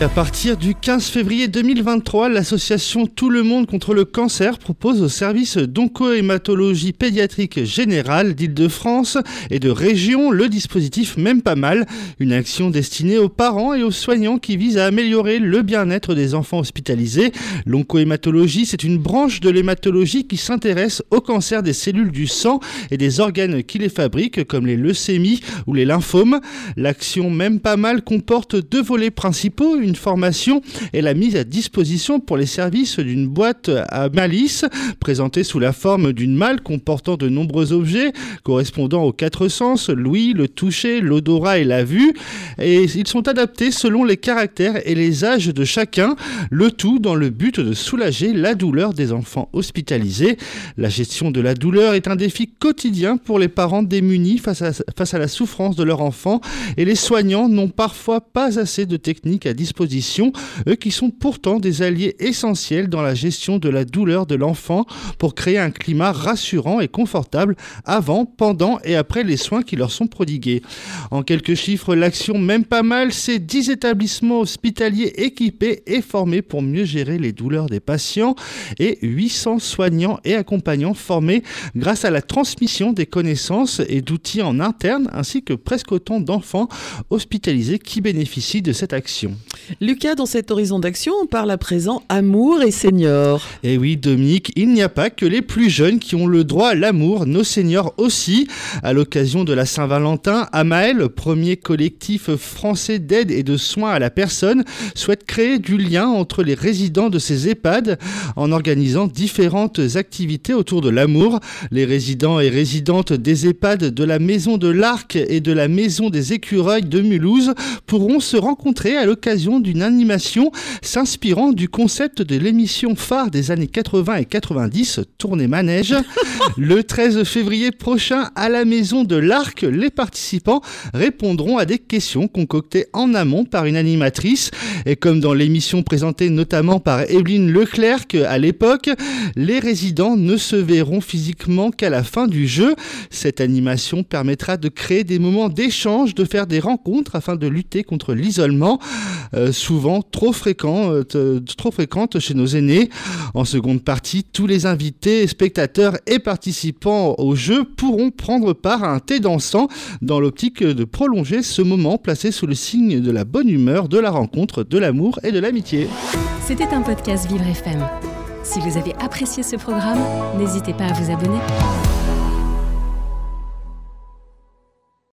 À partir du 15 février 2023, l'association Tout le monde contre le cancer propose au service d'oncohématologie pédiatrique générale d'Île-de-France et de région le dispositif Même pas mal, une action destinée aux parents et aux soignants qui vise à améliorer le bien-être des enfants hospitalisés. L'oncohématologie, c'est une branche de l'hématologie qui s'intéresse au cancer des cellules du sang et des organes qui les fabriquent, comme les leucémies ou les lymphomes. L'action Même pas mal comporte deux volets principaux formation et la mise à disposition pour les services d'une boîte à malice présentée sous la forme d'une malle comportant de nombreux objets correspondant aux quatre sens, l'ouïe, le toucher, l'odorat et la vue. Et ils sont adaptés selon les caractères et les âges de chacun, le tout dans le but de soulager la douleur des enfants hospitalisés. La gestion de la douleur est un défi quotidien pour les parents démunis face à, face à la souffrance de leur enfant et les soignants n'ont parfois pas assez de techniques à disposition eux qui sont pourtant des alliés essentiels dans la gestion de la douleur de l'enfant pour créer un climat rassurant et confortable avant, pendant et après les soins qui leur sont prodigués. En quelques chiffres, l'action Même pas mal, c'est 10 établissements hospitaliers équipés et formés pour mieux gérer les douleurs des patients et 800 soignants et accompagnants formés grâce à la transmission des connaissances et d'outils en interne ainsi que presque autant d'enfants hospitalisés qui bénéficient de cette action. Lucas, dans cet horizon d'action, on parle à présent amour et seniors. Et eh oui, Dominique, il n'y a pas que les plus jeunes qui ont le droit à l'amour, nos seniors aussi. À l'occasion de la Saint-Valentin, Amael, premier collectif français d'aide et de soins à la personne, souhaite créer du lien entre les résidents de ces EHPAD en organisant différentes activités autour de l'amour. Les résidents et résidentes des EHPAD de la Maison de l'Arc et de la Maison des Écureuils de Mulhouse pourront se rencontrer à l'occasion d'une animation s'inspirant du concept de l'émission phare des années 80 et 90, Tournée Manège. Le 13 février prochain, à la Maison de l'Arc, les participants répondront à des questions concoctées en amont par une animatrice. Et comme dans l'émission présentée notamment par Evelyne Leclerc à l'époque, les résidents ne se verront physiquement qu'à la fin du jeu. Cette animation permettra de créer des moments d'échange, de faire des rencontres afin de lutter contre l'isolement. Euh, souvent trop, fréquent, euh, trop fréquentes chez nos aînés. En seconde partie, tous les invités, spectateurs et participants au jeu pourront prendre part à un thé dansant dans l'optique de prolonger ce moment placé sous le signe de la bonne humeur, de la rencontre, de l'amour et de l'amitié. C'était un podcast Vivre FM. Si vous avez apprécié ce programme, n'hésitez pas à vous abonner.